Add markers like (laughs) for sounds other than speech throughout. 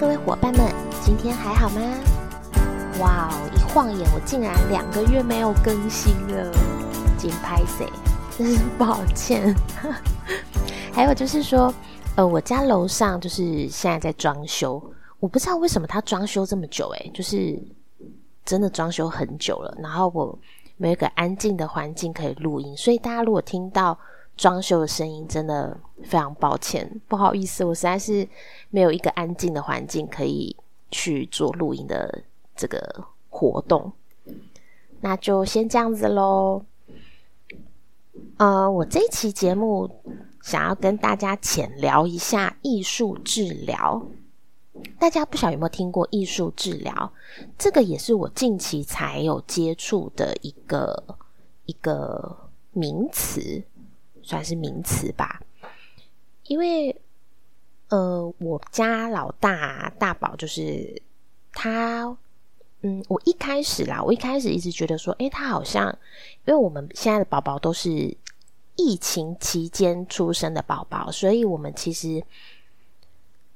各位伙伴们，今天还好吗？哇哦，一晃眼我竟然两个月没有更新了，紧拍谁？真 (laughs) 是抱歉。(laughs) 还有就是说，呃，我家楼上就是现在在装修，我不知道为什么他装修这么久，诶，就是真的装修很久了。然后我没有一个安静的环境可以录音，所以大家如果听到装修的声音，真的非常抱歉，不好意思，我实在是没有一个安静的环境可以去做录音的这个活动。那就先这样子喽。呃，我这一期节目想要跟大家浅聊一下艺术治疗。大家不晓有没有听过艺术治疗？这个也是我近期才有接触的一个一个名词，算是名词吧。因为呃，我家老大大宝就是他，嗯，我一开始啦，我一开始一直觉得说，诶，他好像，因为我们现在的宝宝都是。疫情期间出生的宝宝，所以我们其实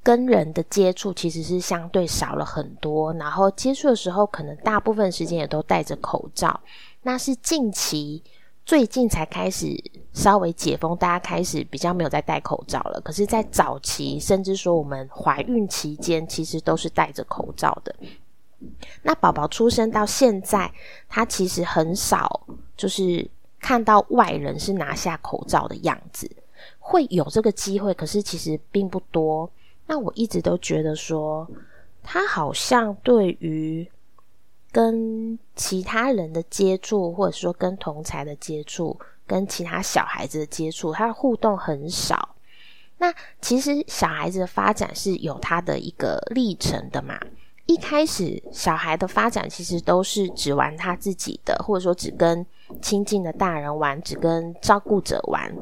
跟人的接触其实是相对少了很多。然后接触的时候，可能大部分时间也都戴着口罩。那是近期最近才开始稍微解封，大家开始比较没有再戴口罩了。可是，在早期，甚至说我们怀孕期间，其实都是戴着口罩的。那宝宝出生到现在，他其实很少就是。看到外人是拿下口罩的样子，会有这个机会，可是其实并不多。那我一直都觉得说，他好像对于跟其他人的接触，或者说跟同才的接触，跟其他小孩子的接触，他的互动很少。那其实小孩子的发展是有他的一个历程的嘛。一开始小孩的发展其实都是只玩他自己的，或者说只跟亲近的大人玩，只跟照顾者玩。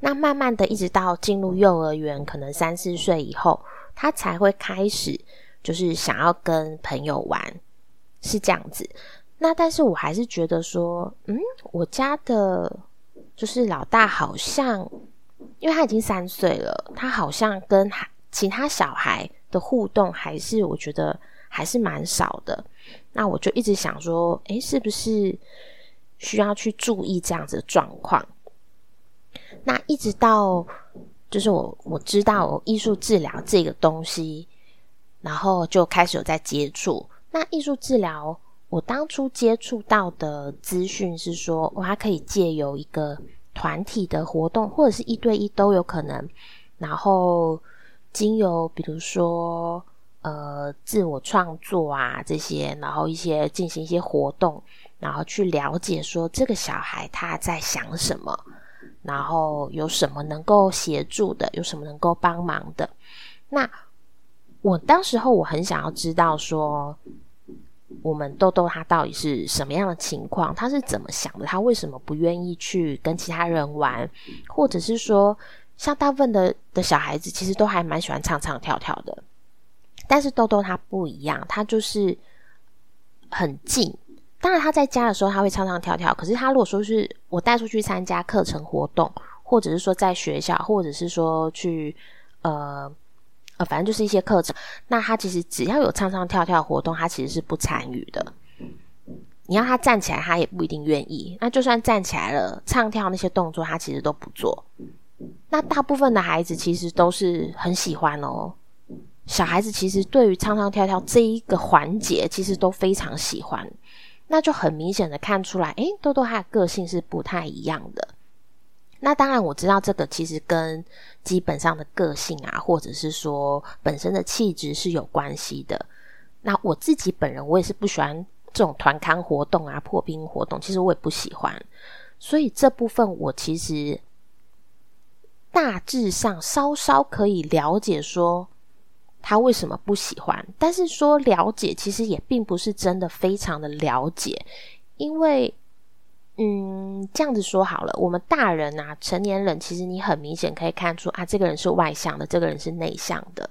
那慢慢的，一直到进入幼儿园，可能三四岁以后，他才会开始就是想要跟朋友玩，是这样子。那但是我还是觉得说，嗯，我家的就是老大好像，因为他已经三岁了，他好像跟其他小孩。的互动还是我觉得还是蛮少的，那我就一直想说，诶，是不是需要去注意这样子的状况？那一直到就是我我知道艺术治疗这个东西，然后就开始有在接触。那艺术治疗，我当初接触到的资讯是说，我还可以借由一个团体的活动，或者是一对一都有可能，然后。经由比如说呃自我创作啊这些，然后一些进行一些活动，然后去了解说这个小孩他在想什么，然后有什么能够协助的，有什么能够帮忙的。那我当时候我很想要知道说，我们豆豆他到底是什么样的情况，他是怎么想的，他为什么不愿意去跟其他人玩，或者是说。像大部分的的小孩子，其实都还蛮喜欢唱唱跳跳的，但是豆豆他不一样，他就是很静。当然他在家的时候他会唱唱跳跳，可是他如果说是我带出去参加课程活动，或者是说在学校，或者是说去呃呃，反正就是一些课程，那他其实只要有唱唱跳跳活动，他其实是不参与的。你要他站起来，他也不一定愿意。那就算站起来了，唱跳那些动作，他其实都不做。那大部分的孩子其实都是很喜欢哦。小孩子其实对于唱唱跳跳这一个环节，其实都非常喜欢。那就很明显的看出来，诶，豆豆他的个性是不太一样的。那当然我知道这个其实跟基本上的个性啊，或者是说本身的气质是有关系的。那我自己本人我也是不喜欢这种团康活动啊、破冰活动，其实我也不喜欢。所以这部分我其实。大致上稍稍可以了解说他为什么不喜欢，但是说了解其实也并不是真的非常的了解，因为嗯这样子说好了，我们大人啊成年人其实你很明显可以看出啊这个人是外向的，这个人是内向的，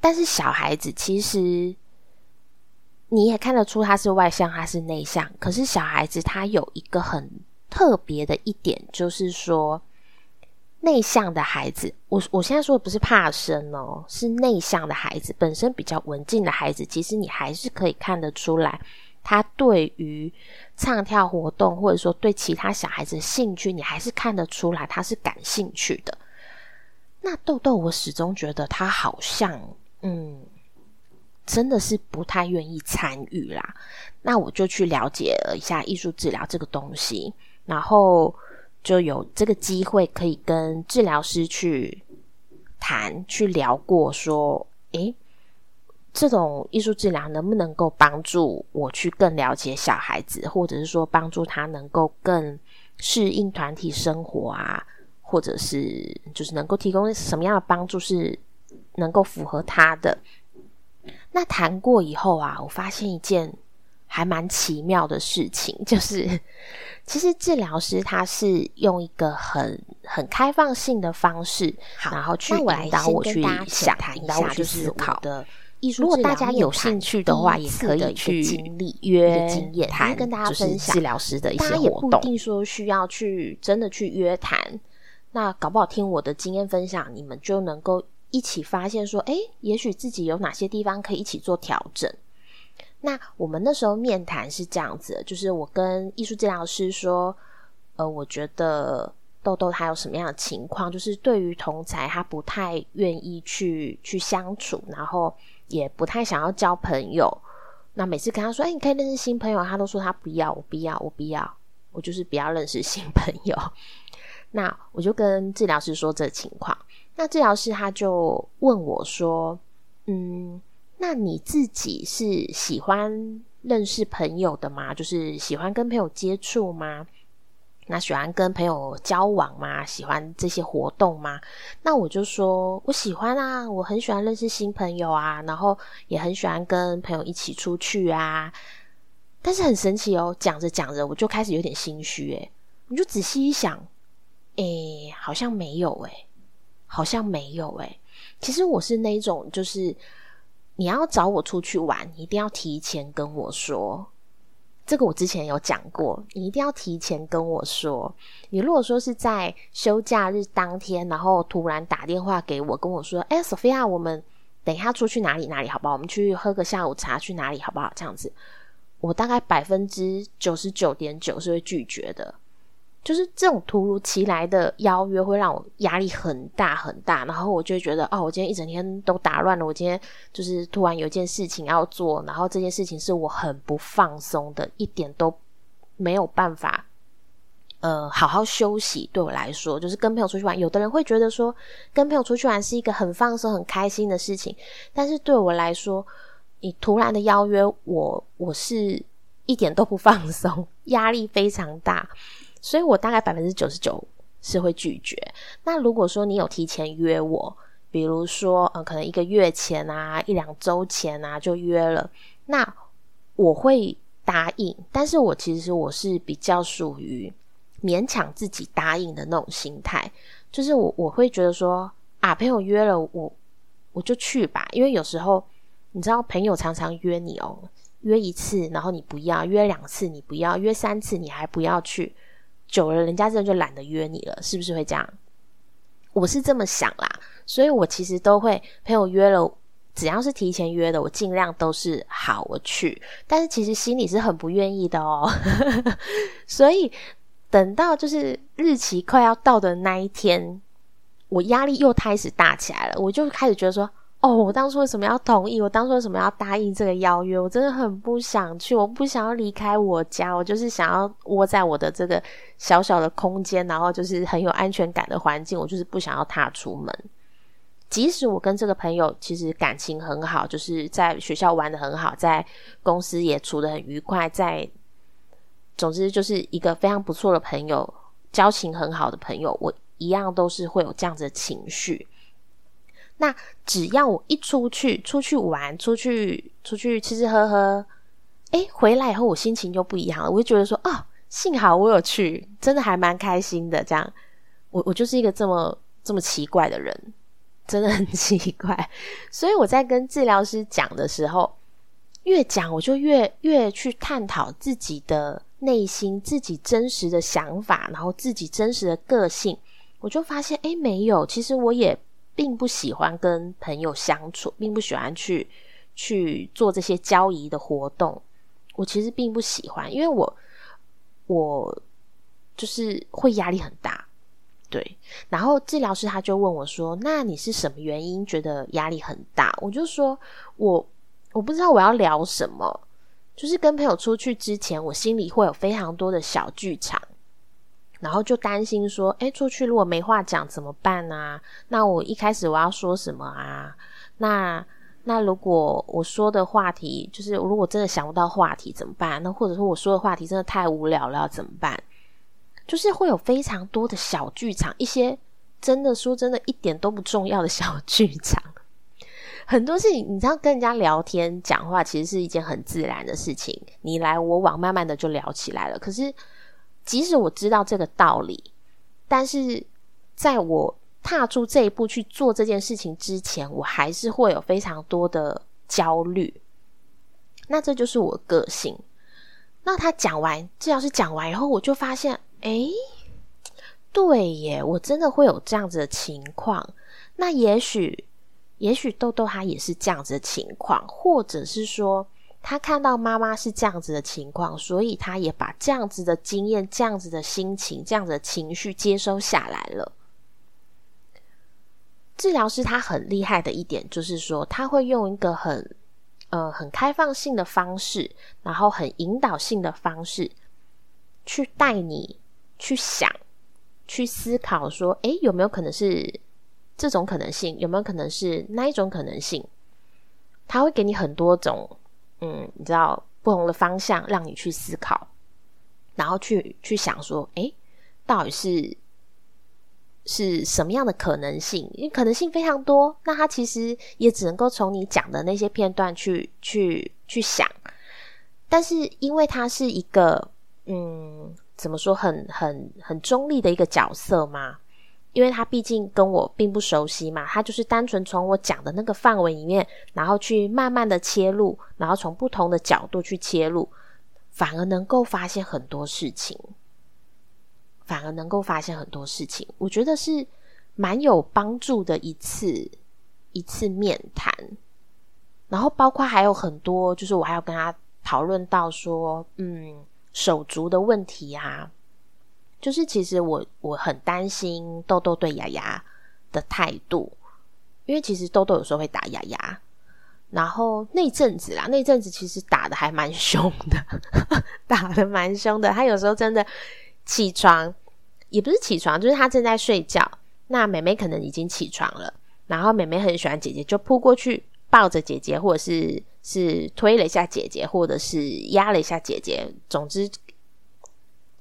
但是小孩子其实你也看得出他是外向，他是内向，可是小孩子他有一个很特别的一点，就是说。内向的孩子，我我现在说的不是怕生哦，是内向的孩子，本身比较文静的孩子，其实你还是可以看得出来，他对于唱跳活动或者说对其他小孩子的兴趣，你还是看得出来他是感兴趣的。那豆豆，我始终觉得他好像，嗯，真的是不太愿意参与啦。那我就去了解了一下艺术治疗这个东西，然后。就有这个机会可以跟治疗师去谈、去聊过，说，诶，这种艺术治疗能不能够帮助我去更了解小孩子，或者是说帮助他能够更适应团体生活啊，或者是就是能够提供什么样的帮助是能够符合他的？那谈过以后啊，我发现一件。还蛮奇妙的事情，(laughs) 就是其实治疗师他是用一个很很开放性的方式，然后去引导我去想，引导我去思考的。如果大家有兴趣的话，也可以去经历约经验谈，跟大家分享治疗师的一些活动。不一定说需要去真的去约谈，那搞不好听我的经验分享，你们就能够一起发现说，哎，也许自己有哪些地方可以一起做调整。那我们那时候面谈是这样子，就是我跟艺术治疗师说，呃，我觉得豆豆他有什么样的情况，就是对于同才他不太愿意去去相处，然后也不太想要交朋友。那每次跟他说，哎，你可以认识新朋友，他都说他不要，我不要，我不要，我就是不要认识新朋友。(laughs) 那我就跟治疗师说这情况，那治疗师他就问我说，嗯。那你自己是喜欢认识朋友的吗？就是喜欢跟朋友接触吗？那喜欢跟朋友交往吗？喜欢这些活动吗？那我就说我喜欢啊，我很喜欢认识新朋友啊，然后也很喜欢跟朋友一起出去啊。但是很神奇哦，讲着讲着我就开始有点心虚诶，你就仔细一想，诶，好像没有诶，好像没有诶。其实我是那种就是。你要找我出去玩，一定要提前跟我说。这个我之前有讲过，你一定要提前跟我说。你如果说是在休假日当天，然后突然打电话给我，跟我说：“哎，Sophia，我们等一下出去哪里哪里，好不好？我们去喝个下午茶，去哪里好不好？”这样子，我大概百分之九十九点九是会拒绝的。就是这种突如其来的邀约会让我压力很大很大，然后我就觉得哦，我今天一整天都打乱了。我今天就是突然有一件事情要做，然后这件事情是我很不放松的，一点都没有办法，呃，好好休息。对我来说，就是跟朋友出去玩，有的人会觉得说跟朋友出去玩是一个很放松、很开心的事情，但是对我来说，你突然的邀约我，我是一点都不放松，压力非常大。所以我大概百分之九十九是会拒绝。那如果说你有提前约我，比如说呃，可能一个月前啊，一两周前啊就约了，那我会答应。但是我其实我是比较属于勉强自己答应的那种心态，就是我我会觉得说啊，朋友约了我我就去吧，因为有时候你知道朋友常常约你哦，约一次然后你不要，约两次你不要，约三次你还不要去。久了，人家真的就懒得约你了，是不是会这样？我是这么想啦，所以我其实都会朋友约了，只要是提前约的，我尽量都是好我去。但是其实心里是很不愿意的哦，(laughs) 所以等到就是日期快要到的那一天，我压力又开始大起来了，我就开始觉得说。哦，我当初为什么要同意？我当初为什么要答应这个邀约？我真的很不想去，我不想要离开我家，我就是想要窝在我的这个小小的空间，然后就是很有安全感的环境。我就是不想要踏出门。即使我跟这个朋友其实感情很好，就是在学校玩的很好，在公司也处的很愉快，在总之就是一个非常不错的朋友，交情很好的朋友，我一样都是会有这样子的情绪。那只要我一出去，出去玩，出去出去吃吃喝喝，哎，回来以后我心情就不一样了。我就觉得说，哦，幸好我有去，真的还蛮开心的。这样，我我就是一个这么这么奇怪的人，真的很 (laughs) 奇怪。所以我在跟治疗师讲的时候，越讲我就越越去探讨自己的内心、自己真实的想法，然后自己真实的个性。我就发现，哎，没有，其实我也并不喜欢跟朋友相处，并不喜欢去去做这些交易的活动。我其实并不喜欢，因为我我就是会压力很大，对。然后治疗师他就问我说：“那你是什么原因觉得压力很大？”我就说：“我我不知道我要聊什么，就是跟朋友出去之前，我心里会有非常多的小剧场。”然后就担心说，哎，出去如果没话讲怎么办呢？那我一开始我要说什么啊？那那如果我说的话题，就是如果真的想不到话题怎么办？那或者说我说的话题真的太无聊了，怎么办？就是会有非常多的小剧场，一些真的说真的一点都不重要的小剧场。很多事情，你知道，跟人家聊天讲话其实是一件很自然的事情，你来我往，慢慢的就聊起来了。可是。即使我知道这个道理，但是在我踏出这一步去做这件事情之前，我还是会有非常多的焦虑。那这就是我个性。那他讲完，治疗师讲完以后，我就发现，哎，对耶，我真的会有这样子的情况。那也许，也许豆豆他也是这样子的情况，或者是说。他看到妈妈是这样子的情况，所以他也把这样子的经验、这样子的心情、这样子的情绪接收下来了。治疗师他很厉害的一点就是说，他会用一个很呃很开放性的方式，然后很引导性的方式，去带你去想、去思考，说，诶，有没有可能是这种可能性？有没有可能是那一种可能性？他会给你很多种。嗯，你知道不同的方向让你去思考，然后去去想说，哎，到底是是什么样的可能性？因为可能性非常多，那他其实也只能够从你讲的那些片段去去去想。但是因为他是一个嗯，怎么说，很很很中立的一个角色嘛。因为他毕竟跟我并不熟悉嘛，他就是单纯从我讲的那个范围里面，然后去慢慢的切入，然后从不同的角度去切入，反而能够发现很多事情，反而能够发现很多事情，我觉得是蛮有帮助的一次一次面谈，然后包括还有很多，就是我还要跟他讨论到说，嗯，手足的问题啊。就是其实我我很担心豆豆对雅雅的态度，因为其实豆豆有时候会打雅雅，然后那阵子啦，那阵子其实打的还蛮 (laughs) 凶的，打的蛮凶的。他有时候真的起床也不是起床，就是他正在睡觉，那妹妹可能已经起床了，然后妹妹很喜欢姐姐，就扑过去抱着姐姐，或者是是推了一下姐姐，或者是压了一下姐姐，总之。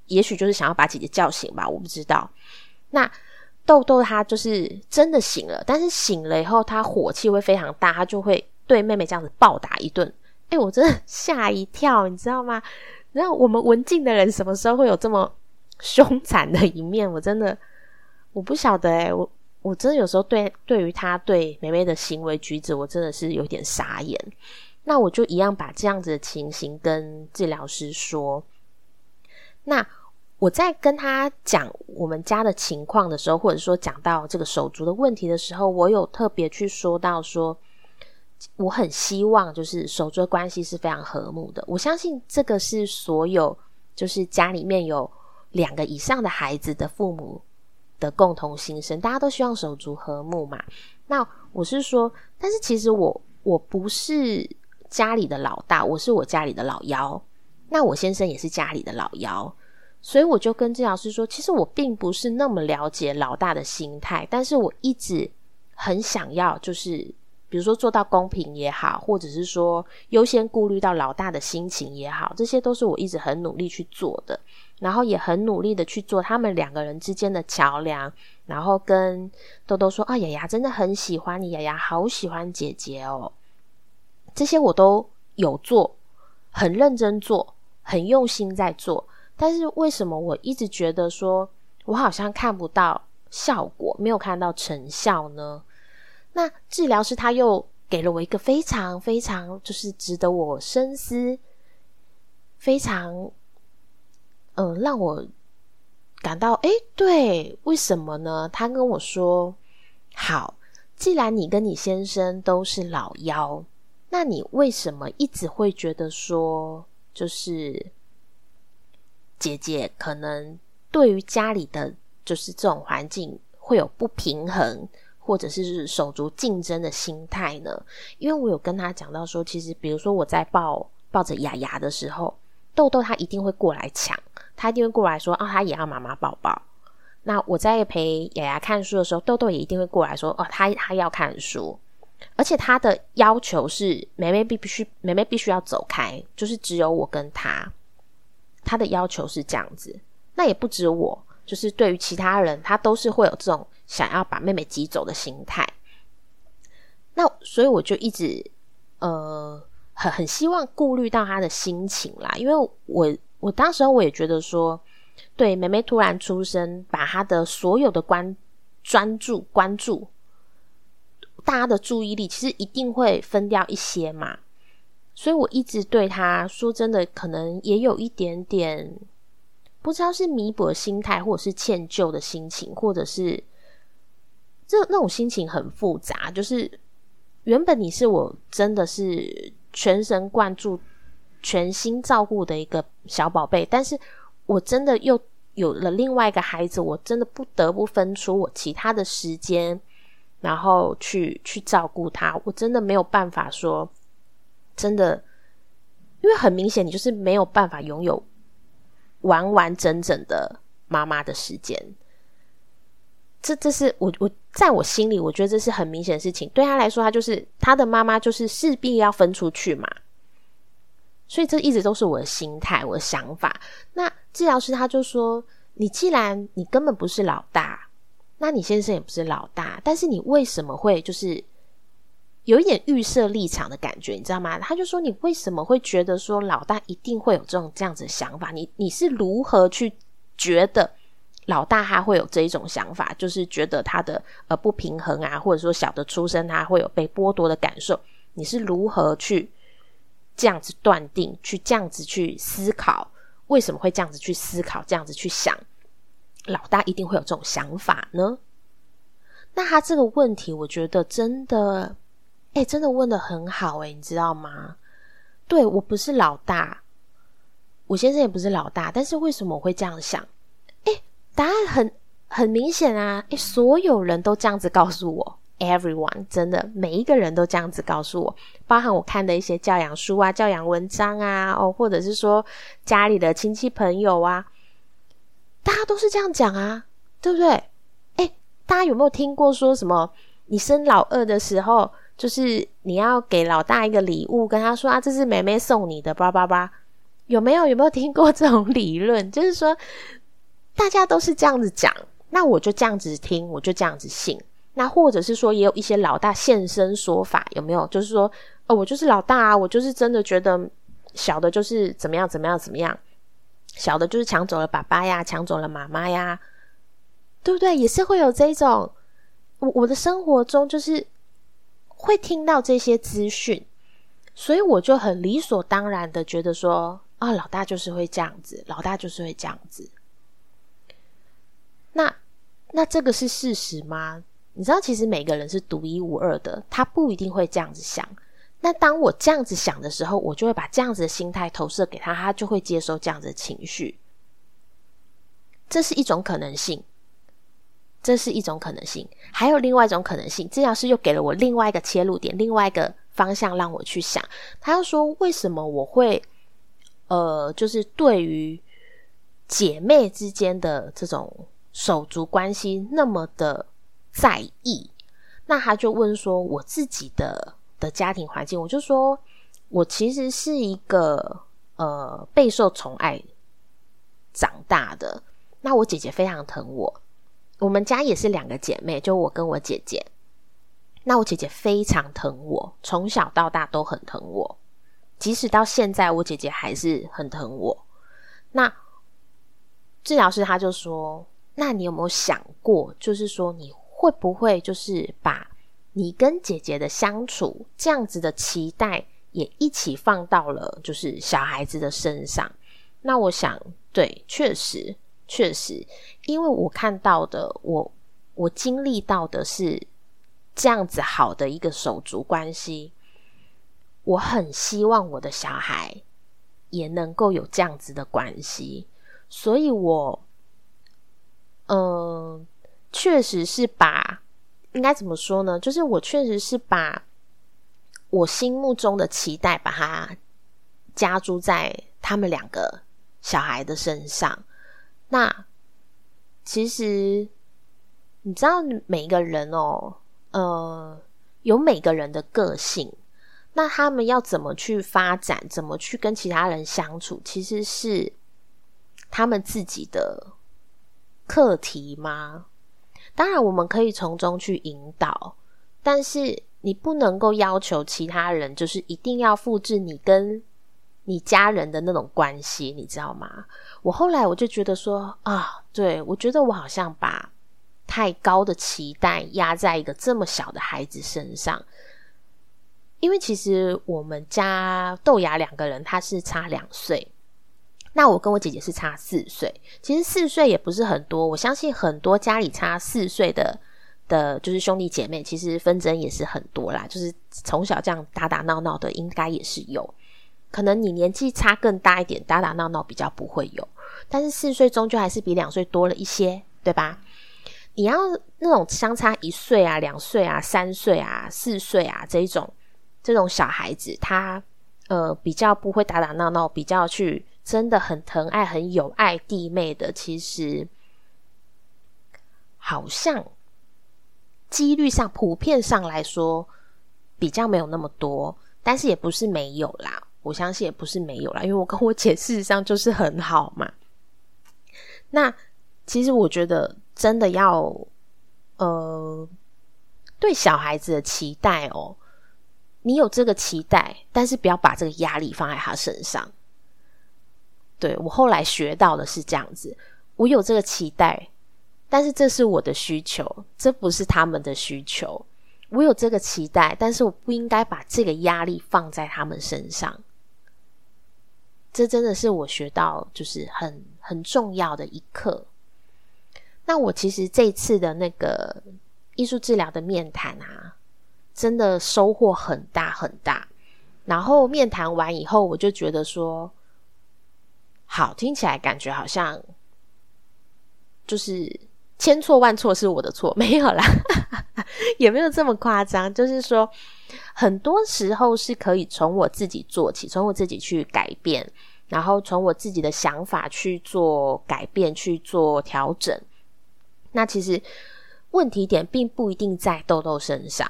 也许就是想要把姐姐叫醒吧，我不知道。那豆豆他就是真的醒了，但是醒了以后，他火气会非常大，他就会对妹妹这样子暴打一顿。哎，我真的吓一跳，你知道吗？然后我们文静的人什么时候会有这么凶残的一面？我真的我不晓得哎，我我真的有时候对对于他对妹妹的行为举止，我真的是有点傻眼。那我就一样把这样子的情形跟治疗师说。那我在跟他讲我们家的情况的时候，或者说讲到这个手足的问题的时候，我有特别去说到说，我很希望就是手足的关系是非常和睦的。我相信这个是所有就是家里面有两个以上的孩子的父母的共同心声，大家都希望手足和睦嘛。那我是说，但是其实我我不是家里的老大，我是我家里的老幺。那我先生也是家里的老幺，所以我就跟治疗师说，其实我并不是那么了解老大的心态，但是我一直很想要，就是比如说做到公平也好，或者是说优先顾虑到老大的心情也好，这些都是我一直很努力去做的，然后也很努力的去做他们两个人之间的桥梁，然后跟豆豆说啊，雅雅真的很喜欢你，雅雅好喜欢姐姐哦，这些我都有做，很认真做。很用心在做，但是为什么我一直觉得说我好像看不到效果，没有看到成效呢？那治疗师他又给了我一个非常非常就是值得我深思，非常嗯让我感到，哎，对，为什么呢？他跟我说，好，既然你跟你先生都是老妖，那你为什么一直会觉得说，就是姐姐可能对于家里的就是这种环境会有不平衡，或者是手足竞争的心态呢？因为我有跟他讲到说，其实比如说我在抱抱着雅雅的时候。豆豆他一定会过来抢，他一定会过来说：“哦，他也要妈妈抱抱。”那我在陪雅雅看书的时候，豆豆也一定会过来说：“哦，他他要看书。”而且他的要求是，妹妹必必须妹妹必须要走开，就是只有我跟他。他的要求是这样子，那也不止我，就是对于其他人，他都是会有这种想要把妹妹挤走的心态。那所以我就一直呃。很很希望顾虑到他的心情啦，因为我我当时候我也觉得说，对妹妹突然出生，把她的所有的关专注关注，大家的注意力其实一定会分掉一些嘛，所以我一直对他说真的，可能也有一点点不知道是弥补心态，或者是歉疚的心情，或者是这那种心情很复杂，就是原本你是我真的是。全神贯注、全心照顾的一个小宝贝，但是我真的又有了另外一个孩子，我真的不得不分出我其他的时间，然后去去照顾他。我真的没有办法说，真的，因为很明显，你就是没有办法拥有完完整整的妈妈的时间。这这是我我在我心里，我觉得这是很明显的事情。对他来说，他就是他的妈妈，就是势必要分出去嘛。所以这一直都是我的心态，我的想法。那治疗师他就说：“你既然你根本不是老大，那你先生也不是老大，但是你为什么会就是有一点预设立场的感觉？你知道吗？”他就说：“你为什么会觉得说老大一定会有这种这样子想法？你你是如何去觉得？”老大他会有这一种想法，就是觉得他的呃不平衡啊，或者说小的出生他会有被剥夺的感受。你是如何去这样子断定，去这样子去思考，为什么会这样子去思考，这样子去想？老大一定会有这种想法呢？那他这个问题，我觉得真的，哎，真的问的很好，哎，你知道吗？对我不是老大，我先生也不是老大，但是为什么我会这样想？哎答案很很明显啊！诶，所有人都这样子告诉我，everyone 真的每一个人都这样子告诉我，包含我看的一些教养书啊、教养文章啊，哦，或者是说家里的亲戚朋友啊，大家都是这样讲啊，对不对？诶，大家有没有听过说什么？你生老二的时候，就是你要给老大一个礼物，跟他说啊，这是妹妹送你的，叭叭叭，有没有？有没有听过这种理论？(laughs) 就是说。大家都是这样子讲，那我就这样子听，我就这样子信。那或者是说，也有一些老大现身说法，有没有？就是说，哦，我就是老大啊，我就是真的觉得小的就是怎么样怎么样怎么样，小的就是抢走了爸爸呀，抢走了妈妈呀，对不对？也是会有这种，我我的生活中就是会听到这些资讯，所以我就很理所当然的觉得说，啊，老大就是会这样子，老大就是会这样子。那那这个是事实吗？你知道，其实每个人是独一无二的，他不一定会这样子想。那当我这样子想的时候，我就会把这样子的心态投射给他，他就会接收这样子的情绪。这是一种可能性，这是一种可能性。还有另外一种可能性，治疗师又给了我另外一个切入点，另外一个方向让我去想。他要说，为什么我会呃，就是对于姐妹之间的这种。手足关系那么的在意，那他就问说：“我自己的的家庭环境，我就说，我其实是一个呃备受宠爱长大的。那我姐姐非常疼我，我们家也是两个姐妹，就我跟我姐姐。那我姐姐非常疼我，从小到大都很疼我，即使到现在，我姐姐还是很疼我。那治疗师他就说。那你有没有想过，就是说你会不会就是把你跟姐姐的相处这样子的期待也一起放到了就是小孩子的身上？那我想，对，确实，确实，因为我看到的，我我经历到的是这样子好的一个手足关系，我很希望我的小孩也能够有这样子的关系，所以我，嗯，确实是把应该怎么说呢？就是我确实是把我心目中的期待把它加注在他们两个小孩的身上。那其实你知道，每一个人哦，呃，有每个人的个性。那他们要怎么去发展，怎么去跟其他人相处，其实是他们自己的课题吗？当然，我们可以从中去引导，但是你不能够要求其他人，就是一定要复制你跟。你家人的那种关系，你知道吗？我后来我就觉得说啊，对我觉得我好像把太高的期待压在一个这么小的孩子身上，因为其实我们家豆芽两个人他是差两岁，那我跟我姐姐是差四岁，其实四岁也不是很多，我相信很多家里差四岁的的，就是兄弟姐妹，其实纷争也是很多啦，就是从小这样打打闹闹的，应该也是有。可能你年纪差更大一点，打打闹闹比较不会有，但是四岁终究还是比两岁多了一些，对吧？你要那种相差一岁啊、两岁啊、三岁啊、四岁啊这一种这种小孩子，他呃比较不会打打闹闹，比较去真的很疼爱、很有爱弟妹的，其实好像几率上、普遍上来说比较没有那么多，但是也不是没有啦。我相信也不是没有啦，因为我跟我姐事实上就是很好嘛。那其实我觉得真的要，呃，对小孩子的期待哦，你有这个期待，但是不要把这个压力放在他身上。对我后来学到的是这样子，我有这个期待，但是这是我的需求，这不是他们的需求。我有这个期待，但是我不应该把这个压力放在他们身上。这真的是我学到就是很很重要的一课。那我其实这次的那个艺术治疗的面谈啊，真的收获很大很大。然后面谈完以后，我就觉得说，好听起来感觉好像就是千错万错是我的错，(laughs) 没有啦，也没有这么夸张。就是说，很多时候是可以从我自己做起，从我自己去改变。然后从我自己的想法去做改变，去做调整。那其实问题点并不一定在豆豆身上，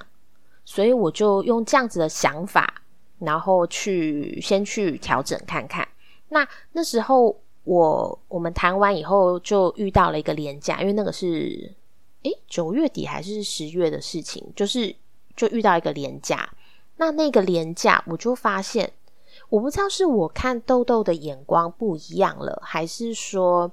所以我就用这样子的想法，然后去先去调整看看。那那时候我我们谈完以后，就遇到了一个廉价，因为那个是诶九月底还是十月的事情，就是就遇到一个廉价。那那个廉价，我就发现。我不知道是我看豆豆的眼光不一样了，还是说，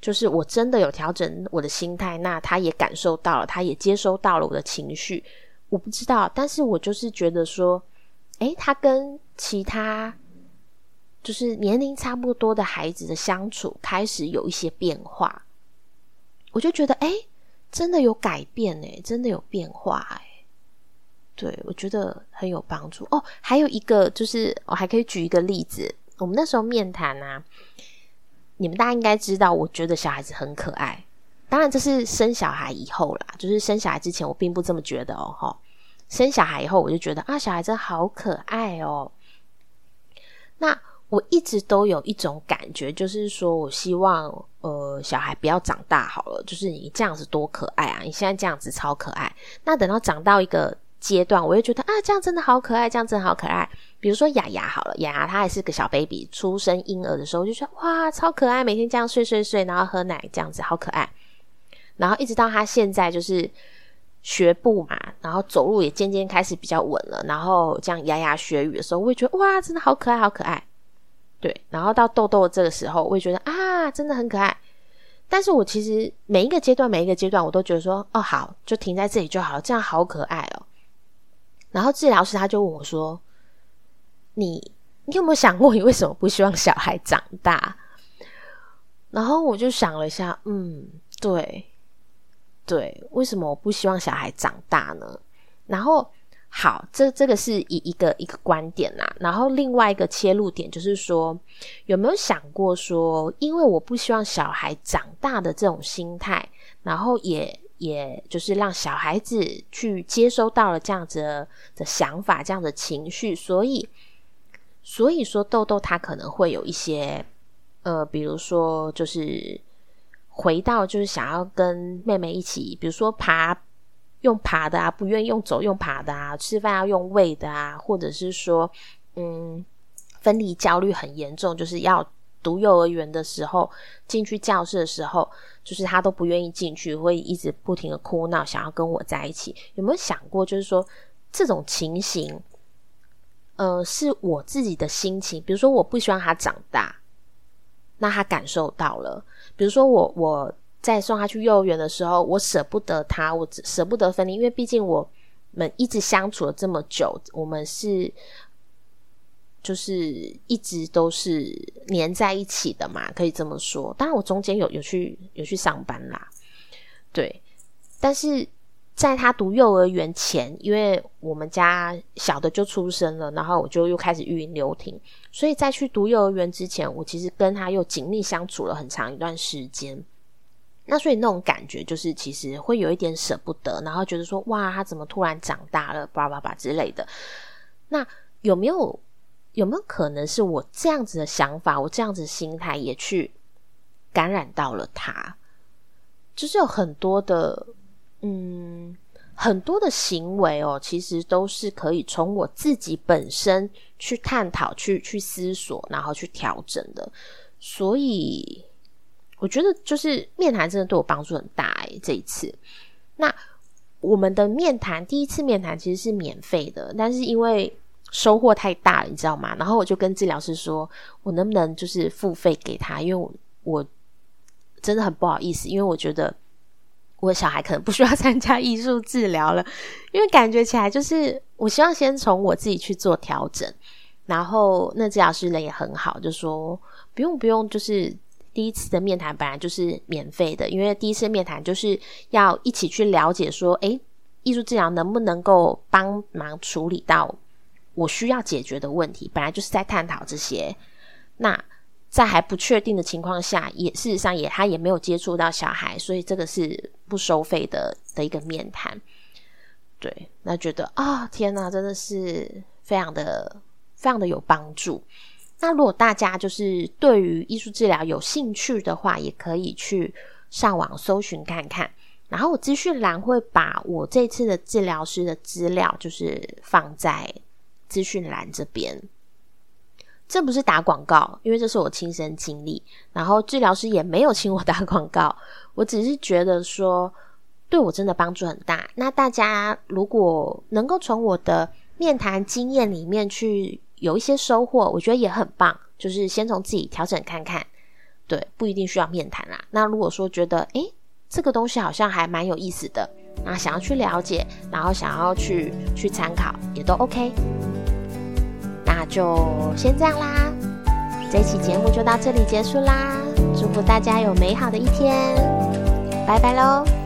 就是我真的有调整我的心态，那他也感受到了，他也接收到了我的情绪。我不知道，但是我就是觉得说，诶，他跟其他就是年龄差不多的孩子的相处开始有一些变化，我就觉得，诶，真的有改变，诶，真的有变化，哎。对，我觉得很有帮助哦。还有一个就是，我还可以举一个例子。我们那时候面谈啊，你们大家应该知道，我觉得小孩子很可爱。当然，这是生小孩以后啦，就是生小孩之前，我并不这么觉得哦。哈，生小孩以后，我就觉得啊，小孩真的好可爱哦。那我一直都有一种感觉，就是说我希望，呃，小孩不要长大好了。就是你这样子多可爱啊！你现在这样子超可爱。那等到长到一个。阶段，我就觉得啊，这样真的好可爱，这样真的好可爱。比如说雅雅好了，雅雅她还是个小 baby，出生婴儿的时候就说哇，超可爱，每天这样睡睡睡，然后喝奶，这样子好可爱。然后一直到她现在就是学步嘛，然后走路也渐渐开始比较稳了，然后这样牙牙学语的时候，我也觉得哇，真的好可爱，好可爱。对，然后到豆豆这个时候，我也觉得啊，真的很可爱。但是我其实每一个阶段，每一个阶段，我都觉得说哦，好，就停在这里就好了，这样好可爱哦。然后治疗师他就问我说：“你你有没有想过，你为什么不希望小孩长大？”然后我就想了一下，嗯，对，对，为什么我不希望小孩长大呢？然后，好，这这个是一一个一个观点啦。然后另外一个切入点就是说，有没有想过说，因为我不希望小孩长大的这种心态，然后也也就是让小孩子去接收到了这样子的想法、这样的情绪，所以，所以说豆豆他可能会有一些，呃，比如说就是回到就是想要跟妹妹一起，比如说爬。用爬的啊，不愿意用走，用爬的啊，吃饭要用喂的啊，或者是说，嗯，分离焦虑很严重，就是要读幼儿园的时候，进去教室的时候，就是他都不愿意进去，会一直不停的哭闹，想要跟我在一起。有没有想过，就是说这种情形，呃，是我自己的心情，比如说我不希望他长大，那他感受到了，比如说我我。在送他去幼儿园的时候，我舍不得他，我舍不得分离，因为毕竟我们一直相处了这么久，我们是就是一直都是黏在一起的嘛，可以这么说。当然，我中间有有去有去上班啦，对。但是在他读幼儿园前，因为我们家小的就出生了，然后我就又开始育婴留停，所以在去读幼儿园之前，我其实跟他又紧密相处了很长一段时间。那所以那种感觉就是，其实会有一点舍不得，然后觉得说，哇，他怎么突然长大了，叭叭叭之类的。那有没有有没有可能是我这样子的想法，我这样子的心态也去感染到了他？就是有很多的，嗯，很多的行为哦，其实都是可以从我自己本身去探讨、去去思索，然后去调整的。所以。我觉得就是面谈真的对我帮助很大诶，这一次，那我们的面谈第一次面谈其实是免费的，但是因为收获太大了，你知道吗？然后我就跟治疗师说，我能不能就是付费给他？因为我我真的很不好意思，因为我觉得我小孩可能不需要 (laughs) 参加艺术治疗了，因为感觉起来就是我希望先从我自己去做调整，然后那治疗师人也很好，就说不用不用，就是。第一次的面谈本来就是免费的，因为第一次面谈就是要一起去了解说，诶，艺术治疗能不能够帮忙处理到我需要解决的问题？本来就是在探讨这些。那在还不确定的情况下，也事实上也他也没有接触到小孩，所以这个是不收费的的一个面谈。对，那觉得啊，天哪，真的是非常的非常的有帮助。那如果大家就是对于艺术治疗有兴趣的话，也可以去上网搜寻看看。然后我资讯栏会把我这次的治疗师的资料，就是放在资讯栏这边。这不是打广告，因为这是我亲身经历。然后治疗师也没有请我 (laughs) 打广告，我只是觉得说对我真的帮助很大。那大家如果能够从我的面谈经验里面去。有一些收获，我觉得也很棒。就是先从自己调整看看，对，不一定需要面谈啦。那如果说觉得，诶，这个东西好像还蛮有意思的，那想要去了解，然后想要去去参考，也都 OK。那就先这样啦，这期节目就到这里结束啦。祝福大家有美好的一天，拜拜喽。